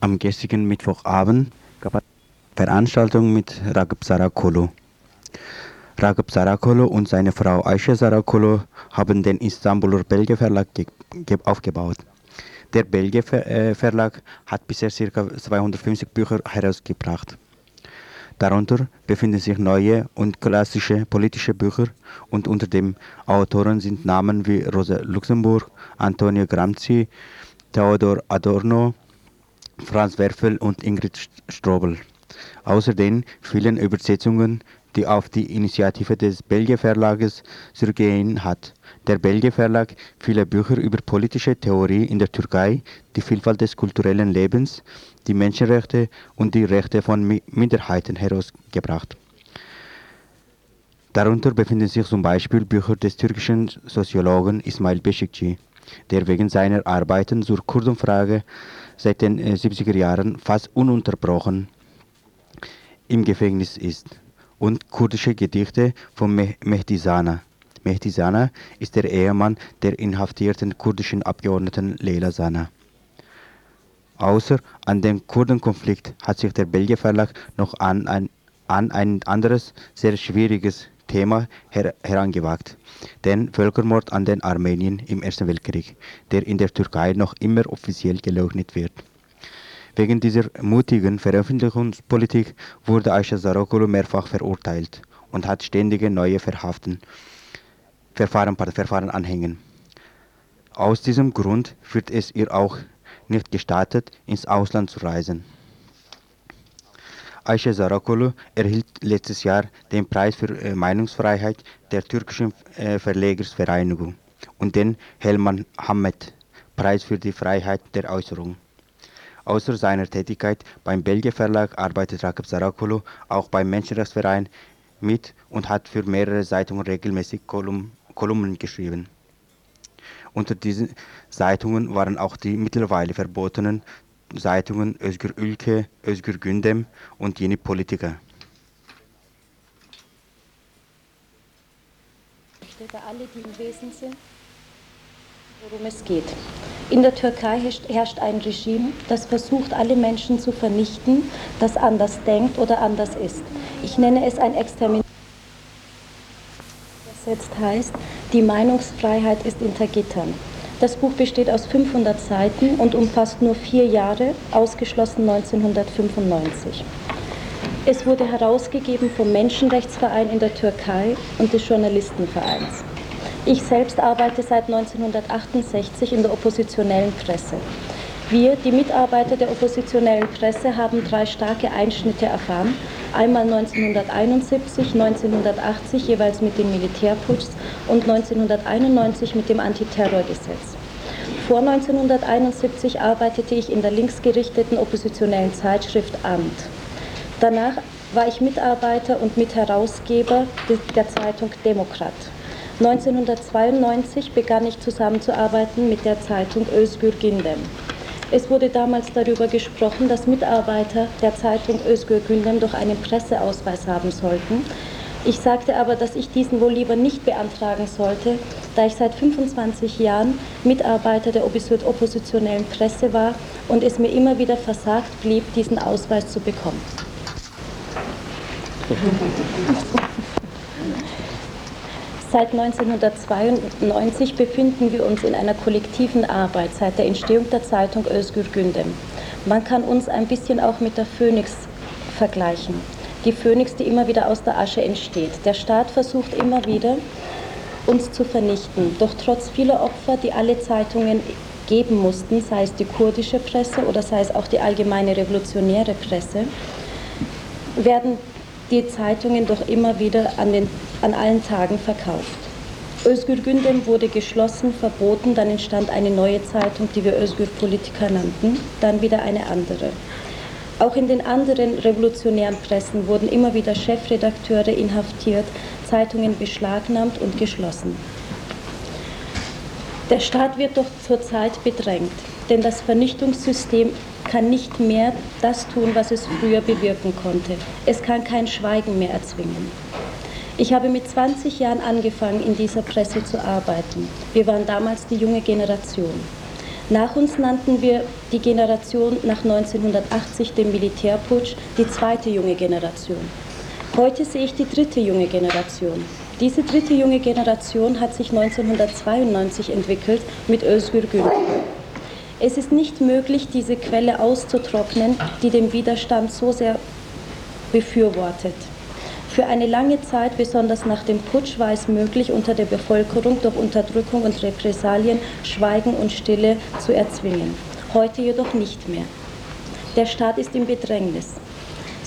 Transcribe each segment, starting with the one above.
Am gestrigen Mittwochabend gab es Veranstaltung mit Ragıp Sarakolu. Ragıp Sarakolu und seine Frau Aisha Sarakolu haben den Istanbuler Belge Verlag aufgebaut. Der Belge äh, Verlag hat bisher ca. 250 Bücher herausgebracht. Darunter befinden sich neue und klassische politische Bücher und unter den Autoren sind Namen wie Rosa Luxemburg, Antonio Gramsci, Theodor Adorno, Franz Werfel und Ingrid Strobel. Außerdem vielen Übersetzungen, die auf die Initiative des Belgier Verlages zurückgehen hat. Der Belgier Verlag viele Bücher über politische Theorie in der Türkei, die Vielfalt des kulturellen Lebens, die Menschenrechte und die Rechte von Minderheiten herausgebracht. Darunter befinden sich zum Beispiel Bücher des türkischen Soziologen Ismail Beşikçi, der wegen seiner Arbeiten zur Kurdenfrage seit den 70er äh, Jahren fast ununterbrochen im Gefängnis ist, und kurdische Gedichte von Mehdi Sana. Mehdi Sana ist der Ehemann der inhaftierten kurdischen Abgeordneten Leila Sana. Außer an den Kurdenkonflikt hat sich der Belgier Verlag noch an ein, an ein anderes, sehr schwieriges Thema her herangewagt, den Völkermord an den Armenien im Ersten Weltkrieg, der in der Türkei noch immer offiziell geleugnet wird. Wegen dieser mutigen Veröffentlichungspolitik wurde Aisha Sarokulu mehrfach verurteilt und hat ständige neue Verhaften, Verfahren, Verfahren anhängen. Aus diesem Grund wird es ihr auch nicht gestattet, ins Ausland zu reisen. Ayşe Sarakolu erhielt letztes Jahr den Preis für äh, Meinungsfreiheit der türkischen äh, Verlegersvereinigung und den Helman Hammet Preis für die Freiheit der Äußerung. Außer seiner Tätigkeit beim Belgier Verlag arbeitet Rakib Sarakolu auch beim Menschenrechtsverein mit und hat für mehrere Zeitungen regelmäßig Kolumnen geschrieben. Unter diesen Zeitungen waren auch die mittlerweile verbotenen Zeitungen Özgür Ülke, Özgür Gündem und Yeni Politiker. Für alle, die im Wesen sind, worum es geht. In der Türkei herrscht ein Regime, das versucht, alle Menschen zu vernichten, das anders denkt oder anders ist. Ich nenne es ein Extermin. Übersetzt heißt, die Meinungsfreiheit ist hinter Gittern. Das Buch besteht aus 500 Seiten und umfasst nur vier Jahre, ausgeschlossen 1995. Es wurde herausgegeben vom Menschenrechtsverein in der Türkei und des Journalistenvereins. Ich selbst arbeite seit 1968 in der oppositionellen Presse. Wir, die Mitarbeiter der oppositionellen Presse, haben drei starke Einschnitte erfahren. Einmal 1971, 1980 jeweils mit den Militärputschs und 1991 mit dem Antiterrorgesetz. Vor 1971 arbeitete ich in der linksgerichteten oppositionellen Zeitschrift Amt. Danach war ich Mitarbeiter und Mitherausgeber der Zeitung Demokrat. 1992 begann ich zusammenzuarbeiten mit der Zeitung Özgür Gündem. Es wurde damals darüber gesprochen, dass Mitarbeiter der Zeitung Özgür Gündem doch einen Presseausweis haben sollten. Ich sagte aber, dass ich diesen wohl lieber nicht beantragen sollte, da ich seit 25 Jahren Mitarbeiter der oppositionellen Presse war und es mir immer wieder versagt blieb, diesen Ausweis zu bekommen. Seit 1992 befinden wir uns in einer kollektiven Arbeit seit der Entstehung der Zeitung Özgür Gündem. Man kann uns ein bisschen auch mit der Phoenix vergleichen. Die Phoenix, die immer wieder aus der Asche entsteht. Der Staat versucht immer wieder, uns zu vernichten. Doch trotz vieler Opfer, die alle Zeitungen geben mussten, sei es die kurdische Presse oder sei es auch die allgemeine revolutionäre Presse, werden die Zeitungen doch immer wieder an, den, an allen Tagen verkauft. Özgür Gündem wurde geschlossen, verboten, dann entstand eine neue Zeitung, die wir Özgür Politiker nannten, dann wieder eine andere. Auch in den anderen revolutionären Pressen wurden immer wieder Chefredakteure inhaftiert, Zeitungen beschlagnahmt und geschlossen. Der Staat wird doch zurzeit bedrängt, denn das Vernichtungssystem kann nicht mehr das tun, was es früher bewirken konnte. Es kann kein Schweigen mehr erzwingen. Ich habe mit 20 Jahren angefangen, in dieser Presse zu arbeiten. Wir waren damals die junge Generation. Nach uns nannten wir die Generation nach 1980, dem Militärputsch, die zweite junge Generation. Heute sehe ich die dritte junge Generation. Diese dritte junge Generation hat sich 1992 entwickelt mit Özgür Gül. Es ist nicht möglich, diese Quelle auszutrocknen, die den Widerstand so sehr befürwortet. Für eine lange Zeit, besonders nach dem Putsch, war es möglich, unter der Bevölkerung durch Unterdrückung und Repressalien Schweigen und Stille zu erzwingen. Heute jedoch nicht mehr. Der Staat ist im Bedrängnis.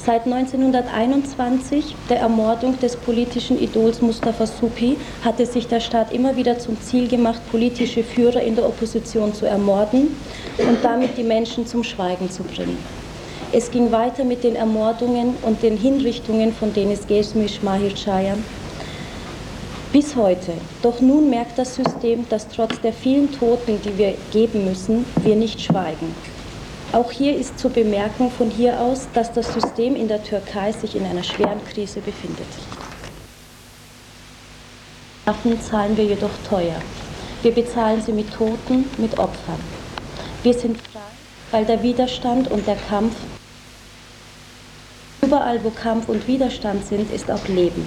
Seit 1921, der Ermordung des politischen Idols Mustafa Supi, hatte sich der Staat immer wieder zum Ziel gemacht, politische Führer in der Opposition zu ermorden und damit die Menschen zum Schweigen zu bringen. Es ging weiter mit den Ermordungen und den Hinrichtungen von Denis Gesmisch, Mahir Chayam. Bis heute. Doch nun merkt das System, dass trotz der vielen Toten, die wir geben müssen, wir nicht schweigen. Auch hier ist zu bemerken von hier aus, dass das System in der Türkei sich in einer schweren Krise befindet. Waffen zahlen wir jedoch teuer. Wir bezahlen sie mit Toten, mit Opfern. Wir sind frei, weil der Widerstand und der Kampf Überall, wo Kampf und Widerstand sind, ist auch Leben.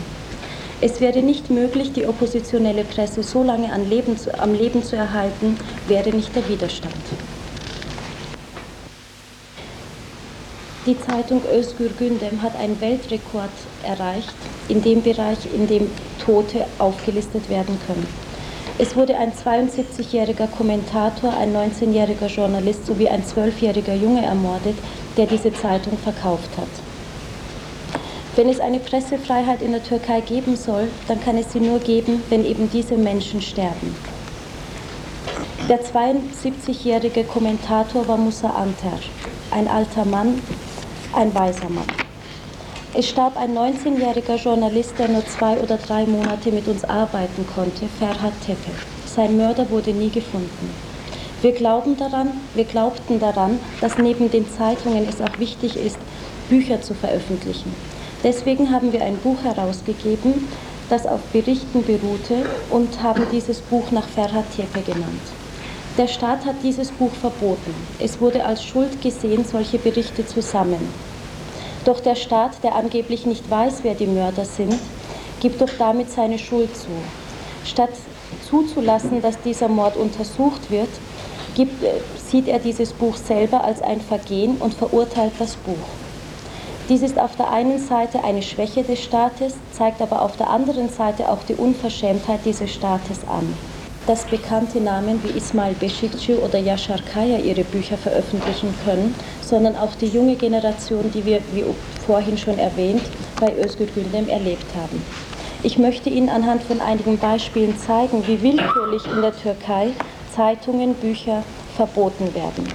Es wäre nicht möglich, die oppositionelle Presse so lange Leben zu, am Leben zu erhalten, wäre nicht der Widerstand. Die Zeitung Özgür Gündem hat einen Weltrekord erreicht in dem Bereich, in dem Tote aufgelistet werden können. Es wurde ein 72-jähriger Kommentator, ein 19-jähriger Journalist sowie ein 12-jähriger Junge ermordet, der diese Zeitung verkauft hat. Wenn es eine Pressefreiheit in der Türkei geben soll, dann kann es sie nur geben, wenn eben diese Menschen sterben. Der 72-jährige Kommentator war Musa Anter, ein alter Mann, ein weiser Mann. Es starb ein 19-jähriger Journalist, der nur zwei oder drei Monate mit uns arbeiten konnte, Ferhat Tepe. Sein Mörder wurde nie gefunden. Wir glauben daran, wir glaubten daran, dass neben den Zeitungen es auch wichtig ist, Bücher zu veröffentlichen. Deswegen haben wir ein Buch herausgegeben, das auf Berichten beruhte und haben dieses Buch nach Ferhat Tepe genannt. Der Staat hat dieses Buch verboten. Es wurde als Schuld gesehen, solche Berichte zu sammeln. Doch der Staat, der angeblich nicht weiß, wer die Mörder sind, gibt doch damit seine Schuld zu. Statt zuzulassen, dass dieser Mord untersucht wird, gibt, äh, sieht er dieses Buch selber als ein Vergehen und verurteilt das Buch. Dies ist auf der einen Seite eine Schwäche des Staates, zeigt aber auf der anderen Seite auch die Unverschämtheit dieses Staates an. Dass bekannte Namen wie Ismail Beşikçi oder Yashar Kaya ihre Bücher veröffentlichen können, sondern auch die junge Generation, die wir, wie vorhin schon erwähnt, bei Özgür Gündem erlebt haben. Ich möchte Ihnen anhand von einigen Beispielen zeigen, wie willkürlich in der Türkei Zeitungen, Bücher verboten werden.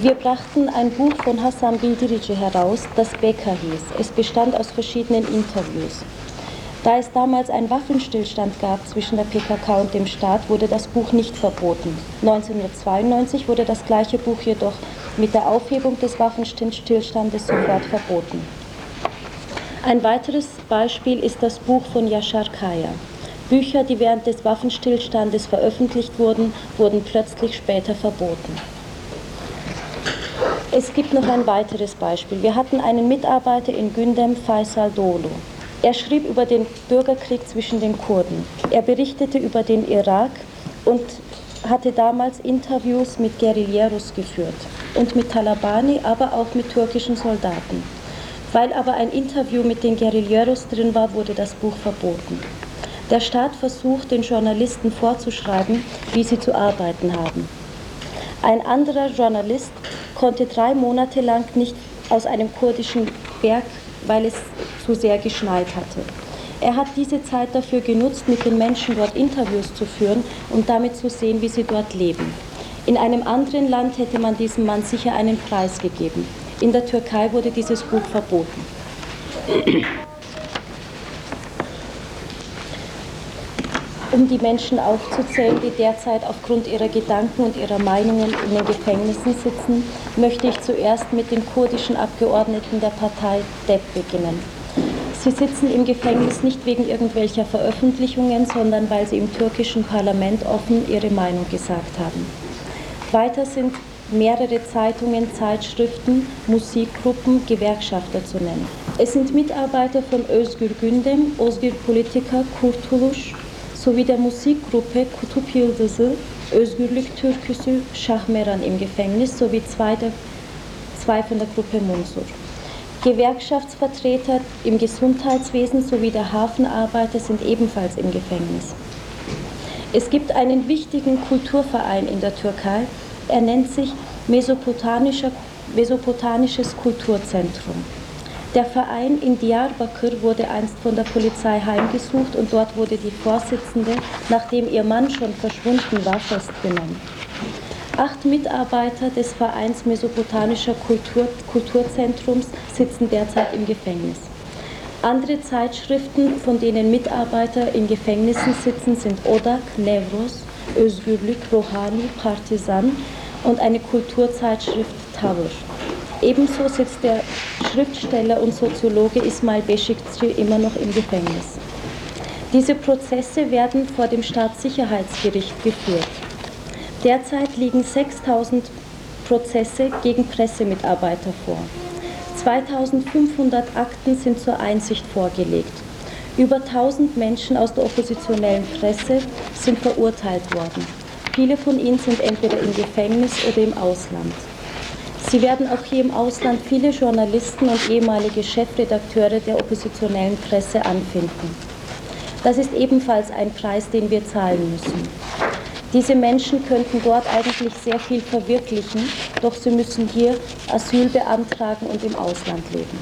Wir brachten ein Buch von Hassan Bildirici heraus, das Becker hieß. Es bestand aus verschiedenen Interviews. Da es damals einen Waffenstillstand gab zwischen der PKK und dem Staat, wurde das Buch nicht verboten. 1992 wurde das gleiche Buch jedoch mit der Aufhebung des Waffenstillstandes sofort verboten. Ein weiteres Beispiel ist das Buch von Yashar Kaya. Bücher, die während des Waffenstillstandes veröffentlicht wurden, wurden plötzlich später verboten. Es gibt noch ein weiteres Beispiel. Wir hatten einen Mitarbeiter in Gündem, Faisal Dolo. Er schrieb über den Bürgerkrieg zwischen den Kurden. Er berichtete über den Irak und hatte damals Interviews mit Guerilleros geführt und mit Talabani, aber auch mit türkischen Soldaten. Weil aber ein Interview mit den Guerilleros drin war, wurde das Buch verboten. Der Staat versucht, den Journalisten vorzuschreiben, wie sie zu arbeiten haben. Ein anderer Journalist konnte drei Monate lang nicht aus einem kurdischen Berg, weil es zu sehr geschneit hatte. Er hat diese Zeit dafür genutzt, mit den Menschen dort Interviews zu führen und damit zu sehen, wie sie dort leben. In einem anderen Land hätte man diesem Mann sicher einen Preis gegeben. In der Türkei wurde dieses Buch verboten. um die Menschen aufzuzählen, die derzeit aufgrund ihrer Gedanken und ihrer Meinungen in den Gefängnissen sitzen, möchte ich zuerst mit den kurdischen Abgeordneten der Partei DEP beginnen. Sie sitzen im Gefängnis nicht wegen irgendwelcher Veröffentlichungen, sondern weil sie im türkischen Parlament offen ihre Meinung gesagt haben. Weiter sind mehrere Zeitungen, Zeitschriften, Musikgruppen, Gewerkschafter zu nennen. Es sind Mitarbeiter von Özgür Gündem, Özgür Politika, Kurtuluş sowie der Musikgruppe Kutup Yıldızı, Özgürlük Türküsü, Şahmeran im Gefängnis sowie zwei, der, zwei von der Gruppe Munsur. Gewerkschaftsvertreter im Gesundheitswesen sowie der Hafenarbeiter sind ebenfalls im Gefängnis. Es gibt einen wichtigen Kulturverein in der Türkei, er nennt sich Mesopotanisches Kulturzentrum. Der Verein in Diyarbakir wurde einst von der Polizei heimgesucht und dort wurde die Vorsitzende, nachdem ihr Mann schon verschwunden war, festgenommen. Acht Mitarbeiter des Vereins Mesopotanischer Kultur, Kulturzentrums sitzen derzeit im Gefängnis. Andere Zeitschriften, von denen Mitarbeiter in Gefängnissen sitzen, sind Odak, Nevros, Özgürlük, Rohani, Partizan und eine Kulturzeitschrift Tavır. Ebenso sitzt der Schriftsteller und Soziologe Ismail Beşikçi immer noch im Gefängnis. Diese Prozesse werden vor dem Staatssicherheitsgericht geführt. Derzeit liegen 6000 Prozesse gegen Pressemitarbeiter vor. 2500 Akten sind zur Einsicht vorgelegt. Über 1000 Menschen aus der oppositionellen Presse sind verurteilt worden. Viele von ihnen sind entweder im Gefängnis oder im Ausland. Sie werden auch hier im Ausland viele Journalisten und ehemalige Chefredakteure der oppositionellen Presse anfinden. Das ist ebenfalls ein Preis, den wir zahlen müssen. Diese Menschen könnten dort eigentlich sehr viel verwirklichen, doch sie müssen hier Asyl beantragen und im Ausland leben.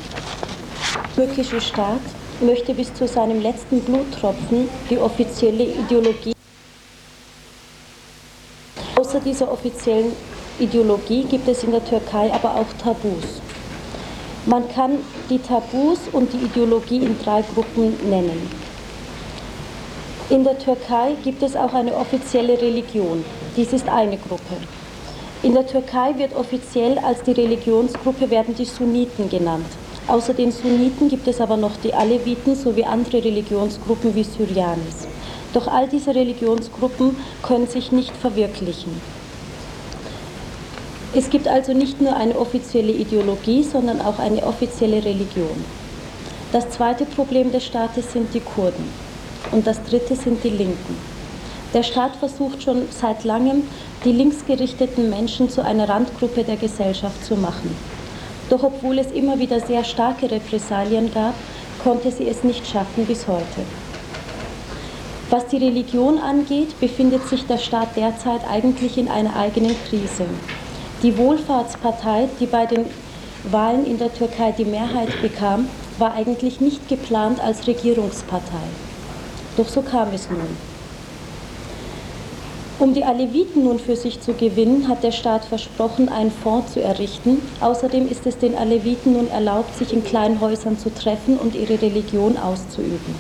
Der türkische Staat möchte bis zu seinem letzten Bluttropfen die offizielle Ideologie. Außer dieser offiziellen Ideologie gibt es in der Türkei aber auch Tabus. Man kann die Tabus und die Ideologie in drei Gruppen nennen. In der Türkei gibt es auch eine offizielle Religion. Dies ist eine Gruppe. In der Türkei wird offiziell als die Religionsgruppe werden die Sunniten genannt. Außer den Sunniten gibt es aber noch die Aleviten sowie andere Religionsgruppen wie Syrianis. Doch all diese Religionsgruppen können sich nicht verwirklichen. Es gibt also nicht nur eine offizielle Ideologie, sondern auch eine offizielle Religion. Das zweite Problem des Staates sind die Kurden und das dritte sind die Linken. Der Staat versucht schon seit langem, die linksgerichteten Menschen zu einer Randgruppe der Gesellschaft zu machen. Doch obwohl es immer wieder sehr starke Repressalien gab, konnte sie es nicht schaffen bis heute. Was die Religion angeht, befindet sich der Staat derzeit eigentlich in einer eigenen Krise. Die Wohlfahrtspartei, die bei den Wahlen in der Türkei die Mehrheit bekam, war eigentlich nicht geplant als Regierungspartei. Doch so kam es nun. Um die Aleviten nun für sich zu gewinnen, hat der Staat versprochen, einen Fonds zu errichten. Außerdem ist es den Aleviten nun erlaubt, sich in kleinen Häusern zu treffen und ihre Religion auszuüben.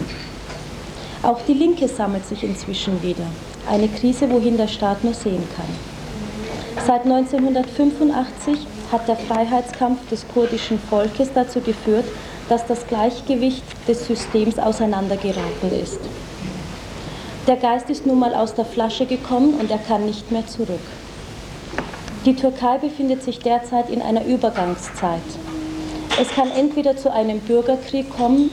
Auch die Linke sammelt sich inzwischen wieder. Eine Krise, wohin der Staat nur sehen kann. Seit 1985 hat der Freiheitskampf des kurdischen Volkes dazu geführt, dass das Gleichgewicht des Systems auseinandergeraten ist. Der Geist ist nun mal aus der Flasche gekommen und er kann nicht mehr zurück. Die Türkei befindet sich derzeit in einer Übergangszeit. Es kann entweder zu einem Bürgerkrieg kommen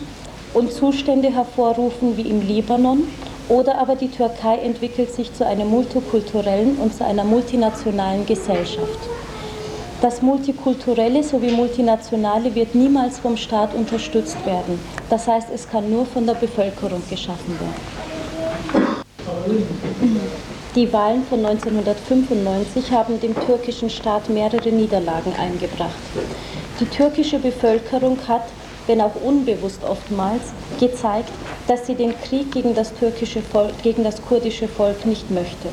und Zustände hervorrufen wie im Libanon oder aber die Türkei entwickelt sich zu einer multikulturellen und zu einer multinationalen Gesellschaft. Das Multikulturelle sowie Multinationale wird niemals vom Staat unterstützt werden. Das heißt, es kann nur von der Bevölkerung geschaffen werden. Die Wahlen von 1995 haben dem türkischen Staat mehrere Niederlagen eingebracht. Die türkische Bevölkerung hat wenn auch unbewusst oftmals, gezeigt, dass sie den Krieg gegen das, türkische Volk, gegen das kurdische Volk nicht möchte.